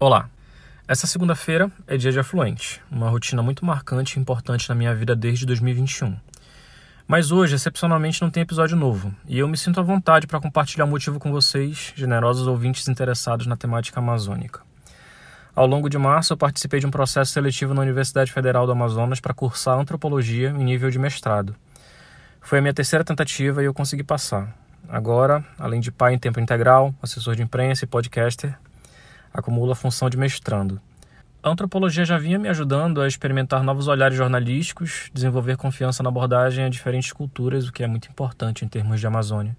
Olá! Essa segunda-feira é dia de afluente, uma rotina muito marcante e importante na minha vida desde 2021. Mas hoje, excepcionalmente, não tem episódio novo, e eu me sinto à vontade para compartilhar o motivo com vocês, generosos ouvintes interessados na temática amazônica. Ao longo de março, eu participei de um processo seletivo na Universidade Federal do Amazonas para cursar antropologia em nível de mestrado. Foi a minha terceira tentativa e eu consegui passar. Agora, além de pai em tempo integral, assessor de imprensa e podcaster, acumulo a função de mestrando. A antropologia já vinha me ajudando a experimentar novos olhares jornalísticos, desenvolver confiança na abordagem a diferentes culturas, o que é muito importante em termos de Amazônia.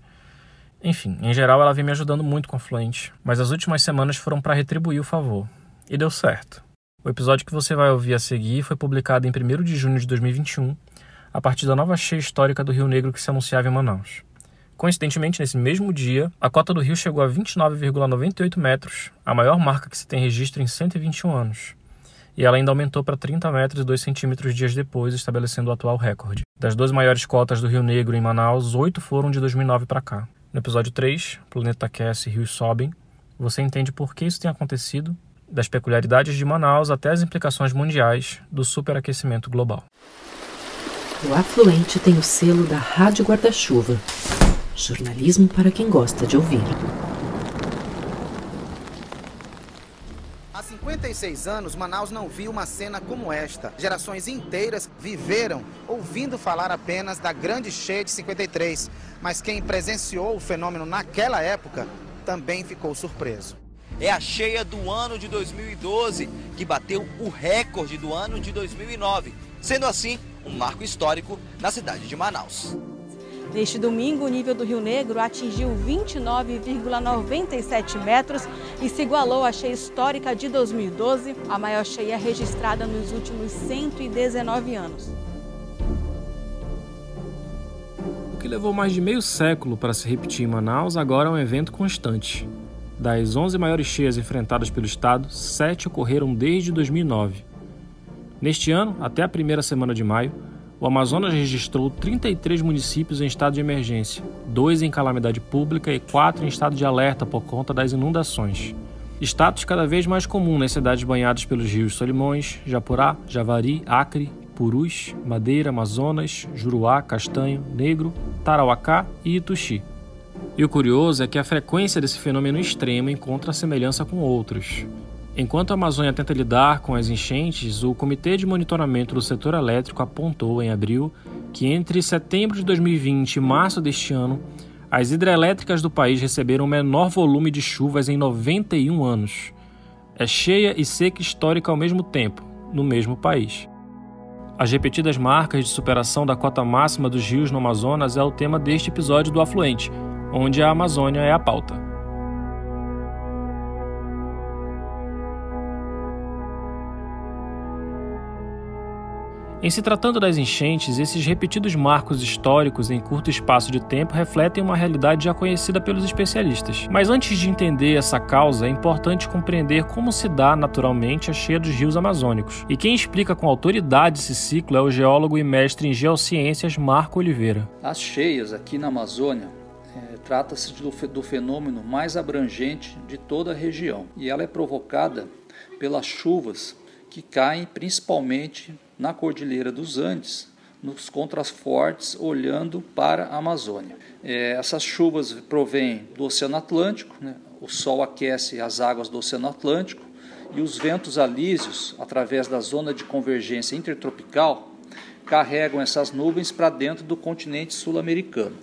Enfim, em geral ela vem me ajudando muito com a Fluente, mas as últimas semanas foram para retribuir o favor. E deu certo. O episódio que você vai ouvir a seguir foi publicado em 1 de junho de 2021, a partir da nova cheia histórica do Rio Negro que se anunciava em Manaus. Coincidentemente, nesse mesmo dia, a cota do rio chegou a 29,98 metros, a maior marca que se tem registro em 121 anos. E ela ainda aumentou para 30 metros e 2 centímetros dias depois, estabelecendo o atual recorde. Das duas maiores cotas do Rio Negro em Manaus, oito foram de 2009 para cá. No episódio 3, Planeta aquece rios sobem, você entende por que isso tem acontecido, das peculiaridades de Manaus até as implicações mundiais do superaquecimento global. O Afluente tem o selo da Rádio Guarda-Chuva Jornalismo para quem gosta de ouvir. Há 56 anos, Manaus não viu uma cena como esta. Gerações inteiras viveram ouvindo falar apenas da grande cheia de 53. Mas quem presenciou o fenômeno naquela época também ficou surpreso. É a cheia do ano de 2012 que bateu o recorde do ano de 2009, sendo assim um marco histórico na cidade de Manaus. Neste domingo, o nível do Rio Negro atingiu 29,97 metros e se igualou à cheia histórica de 2012, a maior cheia registrada nos últimos 119 anos. O que levou mais de meio século para se repetir em Manaus agora é um evento constante. Das 11 maiores cheias enfrentadas pelo estado, sete ocorreram desde 2009. Neste ano, até a primeira semana de maio, o Amazonas registrou 33 municípios em estado de emergência, dois em calamidade pública e quatro em estado de alerta por conta das inundações. Status cada vez mais comum nas cidades banhadas pelos rios Solimões, Japurá, Javari, Acre, Purus, Madeira, Amazonas, Juruá, Castanho, Negro, Tarauacá e Ituxi. E o curioso é que a frequência desse fenômeno extremo encontra semelhança com outros. Enquanto a Amazônia tenta lidar com as enchentes, o Comitê de Monitoramento do Setor Elétrico apontou em abril que entre setembro de 2020 e março deste ano, as hidrelétricas do país receberam o menor volume de chuvas em 91 anos. É cheia e seca histórica ao mesmo tempo, no mesmo país. As repetidas marcas de superação da cota máxima dos rios no Amazonas é o tema deste episódio do Afluente, onde a Amazônia é a pauta. Em se tratando das enchentes, esses repetidos marcos históricos em curto espaço de tempo refletem uma realidade já conhecida pelos especialistas. Mas antes de entender essa causa, é importante compreender como se dá naturalmente a cheia dos rios amazônicos. E quem explica com autoridade esse ciclo é o geólogo e mestre em geociências Marco Oliveira. As cheias aqui na Amazônia é, trata-se do, do fenômeno mais abrangente de toda a região e ela é provocada pelas chuvas que caem principalmente na Cordilheira dos Andes, nos contrafortes, olhando para a Amazônia. É, essas chuvas provêm do Oceano Atlântico, né? o Sol aquece as águas do Oceano Atlântico e os ventos alísios, através da zona de convergência intertropical, carregam essas nuvens para dentro do continente sul-americano.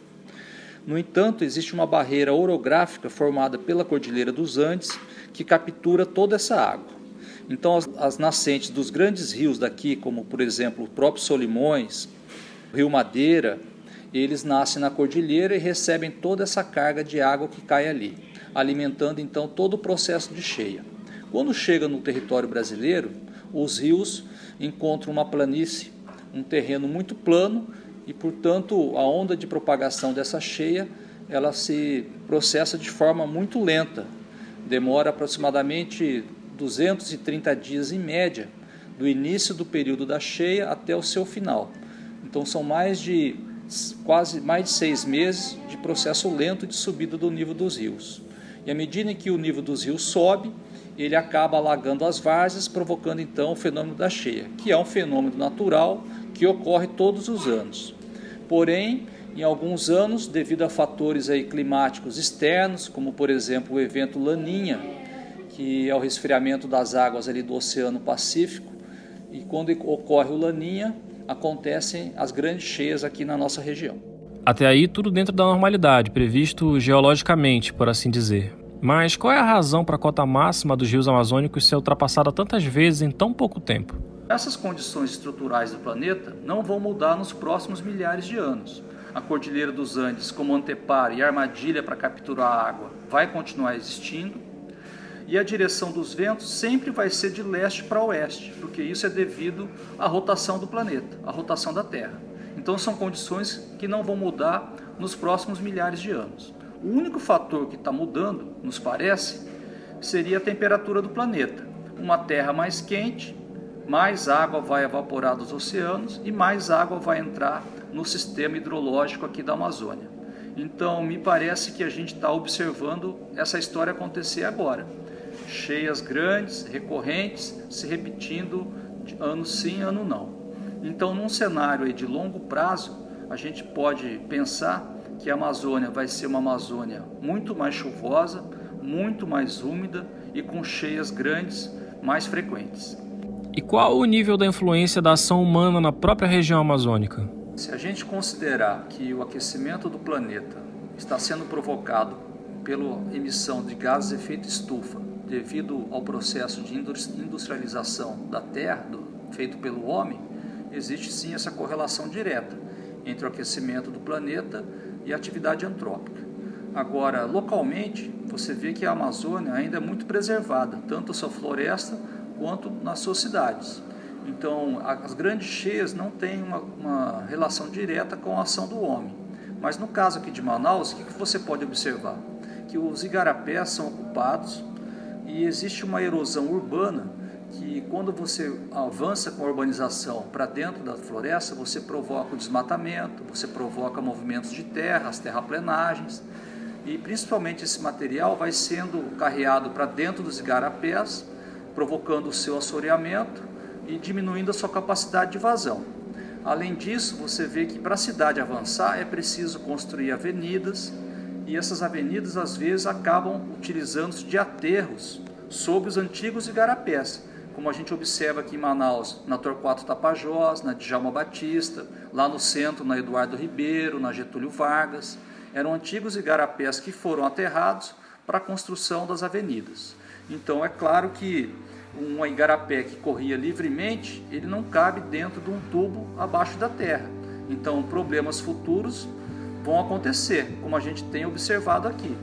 No entanto, existe uma barreira orográfica formada pela Cordilheira dos Andes que captura toda essa água. Então, as, as, nascentes dos grandes rios daqui, como por exemplo o próprio Solimões, o Rio Madeira, eles nascem na cordilheira e recebem toda essa carga de água que cai ali, alimentando então todo o processo de cheia. Quando chega no território brasileiro, os rios encontram uma planície, um terreno muito plano e, portanto, a onda de propagação dessa cheia ela se processa de forma muito lenta. Demora aproximadamente 230 dias em média, do início do período da cheia até o seu final. Então são mais de quase mais de seis meses de processo lento de subida do nível dos rios. E à medida que o nível dos rios sobe, ele acaba alagando as várzeas, provocando então o fenômeno da cheia, que é um fenômeno natural que ocorre todos os anos. Porém, em alguns anos, devido a fatores aí climáticos externos, como por exemplo o evento Laninha, que é o resfriamento das águas ali do Oceano Pacífico, e quando ocorre o Laninha, acontecem as grandes cheias aqui na nossa região. Até aí, tudo dentro da normalidade, previsto geologicamente, por assim dizer. Mas qual é a razão para a cota máxima dos rios amazônicos ser ultrapassada tantas vezes em tão pouco tempo? Essas condições estruturais do planeta não vão mudar nos próximos milhares de anos. A Cordilheira dos Andes, como anteparo e armadilha para capturar a água, vai continuar existindo. E a direção dos ventos sempre vai ser de leste para oeste, porque isso é devido à rotação do planeta, à rotação da Terra. Então são condições que não vão mudar nos próximos milhares de anos. O único fator que está mudando, nos parece, seria a temperatura do planeta. Uma Terra mais quente, mais água vai evaporar dos oceanos e mais água vai entrar no sistema hidrológico aqui da Amazônia. Então, me parece que a gente está observando essa história acontecer agora. Cheias grandes, recorrentes, se repetindo ano sim, ano não. Então, num cenário de longo prazo, a gente pode pensar que a Amazônia vai ser uma Amazônia muito mais chuvosa, muito mais úmida e com cheias grandes mais frequentes. E qual o nível da influência da ação humana na própria região amazônica? Se a gente considerar que o aquecimento do planeta está sendo provocado pela emissão de gases de efeito estufa devido ao processo de industrialização da Terra do, feito pelo homem, existe sim essa correlação direta entre o aquecimento do planeta e a atividade antrópica. Agora, localmente, você vê que a Amazônia ainda é muito preservada, tanto a sua floresta quanto nas suas cidades. Então, as grandes cheias não têm uma, uma relação direta com a ação do homem. Mas no caso aqui de Manaus, o que você pode observar? Que os igarapés são ocupados e existe uma erosão urbana que quando você avança com a urbanização para dentro da floresta, você provoca o desmatamento, você provoca movimentos de terra, as terraplenagens, e principalmente esse material vai sendo carreado para dentro dos igarapés, provocando o seu assoreamento e diminuindo a sua capacidade de vazão. Além disso, você vê que para a cidade avançar é preciso construir avenidas, e essas avenidas às vezes acabam utilizando-se de aterros sobre os antigos igarapés, como a gente observa aqui em Manaus, na Torquato Tapajós, na Djalma Batista, lá no centro, na Eduardo Ribeiro, na Getúlio Vargas. Eram antigos igarapés que foram aterrados para a construção das avenidas. Então é claro que um igarapé que corria livremente, ele não cabe dentro de um tubo abaixo da terra. Então problemas futuros vão acontecer, como a gente tem observado aqui.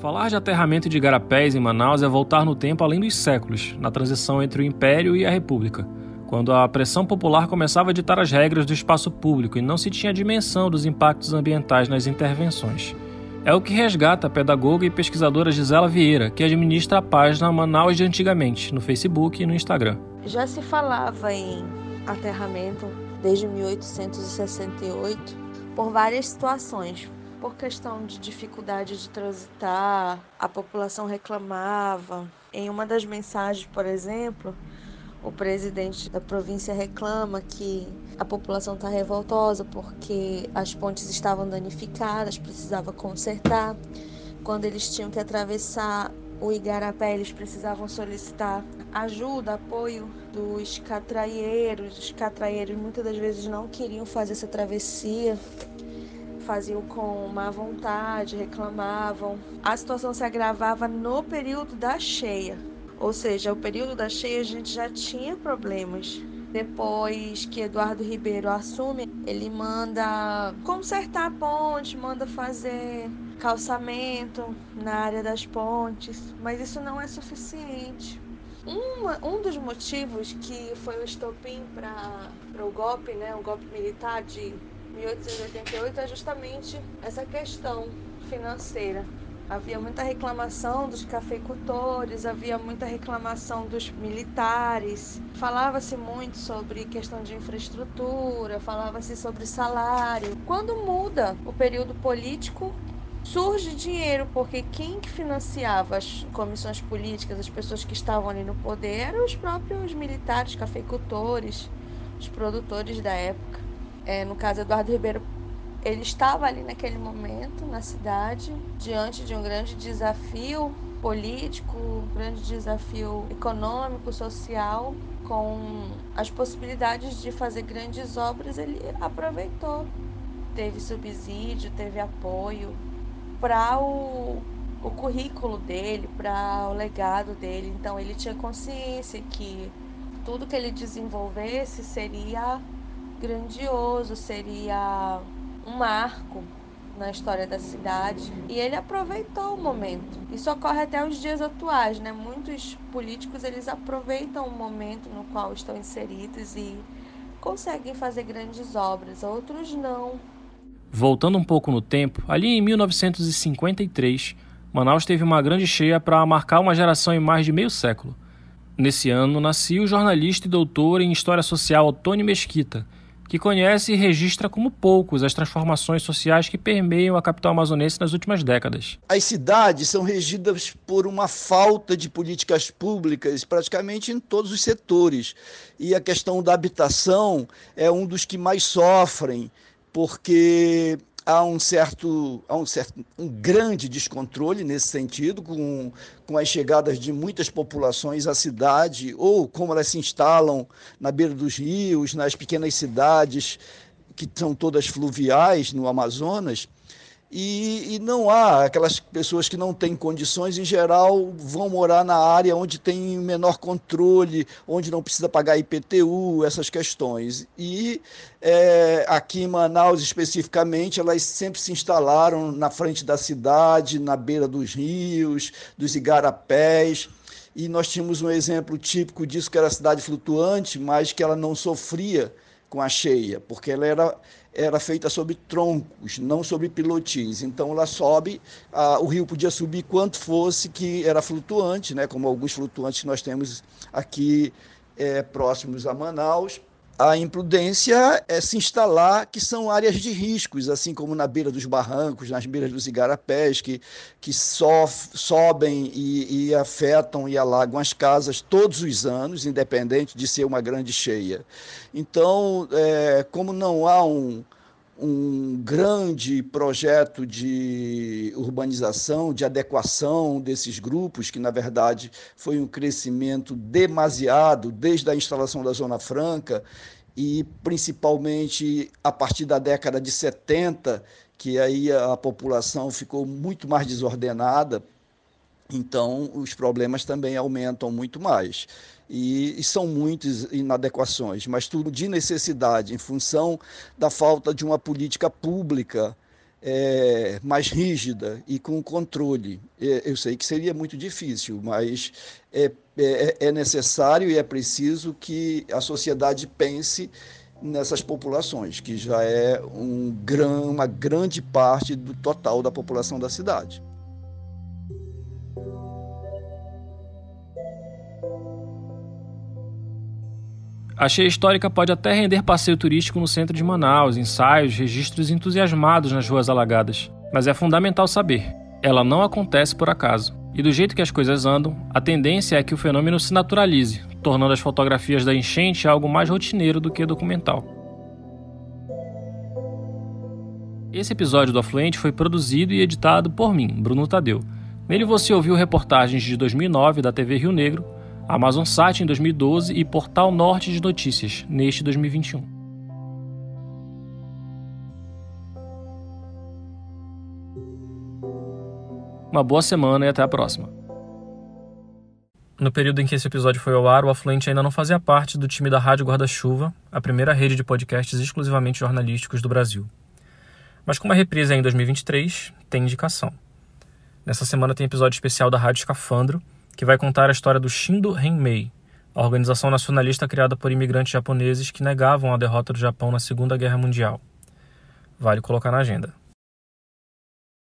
Falar de aterramento de igarapés em Manaus é voltar no tempo além dos séculos, na transição entre o Império e a República, quando a pressão popular começava a ditar as regras do espaço público e não se tinha dimensão dos impactos ambientais nas intervenções. É o que resgata a pedagoga e pesquisadora Gisela Vieira, que administra a página Manaus de Antigamente, no Facebook e no Instagram. Já se falava em aterramento desde 1868 por várias situações, por questão de dificuldade de transitar, a população reclamava. Em uma das mensagens, por exemplo, o presidente da província reclama que a população está revoltosa porque as pontes estavam danificadas, precisava consertar. Quando eles tinham que atravessar o Igarapé, eles precisavam solicitar ajuda, apoio dos catraieiros. Os catraieiros muitas das vezes não queriam fazer essa travessia faziam com má vontade, reclamavam. A situação se agravava no período da cheia, ou seja, o período da cheia a gente já tinha problemas. Depois que Eduardo Ribeiro assume, ele manda consertar a ponte, manda fazer calçamento na área das pontes, mas isso não é suficiente. Um, um dos motivos que foi o estopim para o golpe, né, o golpe militar de 1888 é justamente essa questão financeira. Havia muita reclamação dos cafeicultores, havia muita reclamação dos militares. Falava-se muito sobre questão de infraestrutura, falava-se sobre salário. Quando muda o período político, surge dinheiro, porque quem que financiava as comissões políticas, as pessoas que estavam ali no poder, eram os próprios militares, cafeicultores, os produtores da época. É, no caso, Eduardo Ribeiro, ele estava ali naquele momento na cidade, diante de um grande desafio político, um grande desafio econômico, social, com as possibilidades de fazer grandes obras, ele aproveitou. Teve subsídio, teve apoio, para o, o currículo dele, para o legado dele. Então ele tinha consciência que tudo que ele desenvolvesse seria grandioso, seria um marco na história da cidade e ele aproveitou o momento. Isso ocorre até os dias atuais, né? Muitos políticos eles aproveitam o momento no qual estão inseridos e conseguem fazer grandes obras, outros não. Voltando um pouco no tempo, ali em 1953, Manaus teve uma grande cheia para marcar uma geração em mais de meio século. Nesse ano, nascia o jornalista e doutor em História Social Otônio Mesquita, que conhece e registra como poucos as transformações sociais que permeiam a capital amazonense nas últimas décadas. As cidades são regidas por uma falta de políticas públicas praticamente em todos os setores. E a questão da habitação é um dos que mais sofrem porque há um certo, há um certo um grande descontrole nesse sentido, com, com as chegadas de muitas populações à cidade, ou como elas se instalam na beira dos rios, nas pequenas cidades que são todas fluviais no Amazonas, e, e, não há aquelas pessoas que não têm condições, em geral, vão morar na área onde tem menor controle, onde não precisa pagar IPTU, essas questões. E é, aqui em Manaus, especificamente, elas sempre se instalaram na frente da cidade, na beira dos rios, dos igarapés. E nós tínhamos um exemplo típico disso, que era a cidade flutuante, mas que ela não sofria com a cheia, porque ela era, era feita sobre troncos, não sobre pilotis. Então ela sobe, a, o rio podia subir quanto fosse, que era flutuante, né, como alguns flutuantes que nós temos aqui é, próximos a Manaus a imprudência é se instalar que são áreas de riscos, assim como na beira dos barrancos, nas beiras dos igarapés, que, que sof, sobem e, e, afetam e alagam as casas todos os anos, independente de ser uma grande cheia. Então, é, como não há um, um grande projeto de urbanização, de adequação desses grupos, que na verdade foi um crescimento demasiado desde a instalação da Zona Franca e principalmente a partir da década de 70, que aí a população ficou muito mais desordenada, então os problemas também aumentam muito mais e, e, são muitas inadequações, mas tudo de necessidade, em função da falta de uma política pública é, mais rígida e com controle. Eu sei que seria muito difícil, mas é, é, é necessário e é preciso que a sociedade pense nessas populações, que já é um uma grande parte do total da população da cidade. A cheia histórica pode até render passeio turístico no centro de Manaus, ensaios, registros entusiasmados nas ruas alagadas. Mas é fundamental saber: ela não acontece por acaso. E do jeito que as coisas andam, a tendência é que o fenômeno se naturalize, tornando as fotografias da enchente algo mais rotineiro do que documental. Esse episódio do Afluente foi produzido e editado por mim, Bruno Tadeu. Nele você ouviu reportagens de 2009 da TV Rio Negro Amazon Sat em 2012 e Portal Norte de Notícias neste 2021. Uma boa semana e até a próxima. No período em que esse episódio foi ao ar, o Afluente ainda não fazia parte do time da Rádio Guarda-Chuva, a primeira rede de podcasts exclusivamente jornalísticos do Brasil. Mas como a reprise é em 2023, tem indicação. Nessa semana tem episódio especial da Rádio Escafandro, que vai contar a história do Shindo Renmei, a organização nacionalista criada por imigrantes japoneses que negavam a derrota do Japão na Segunda Guerra Mundial. Vale colocar na agenda.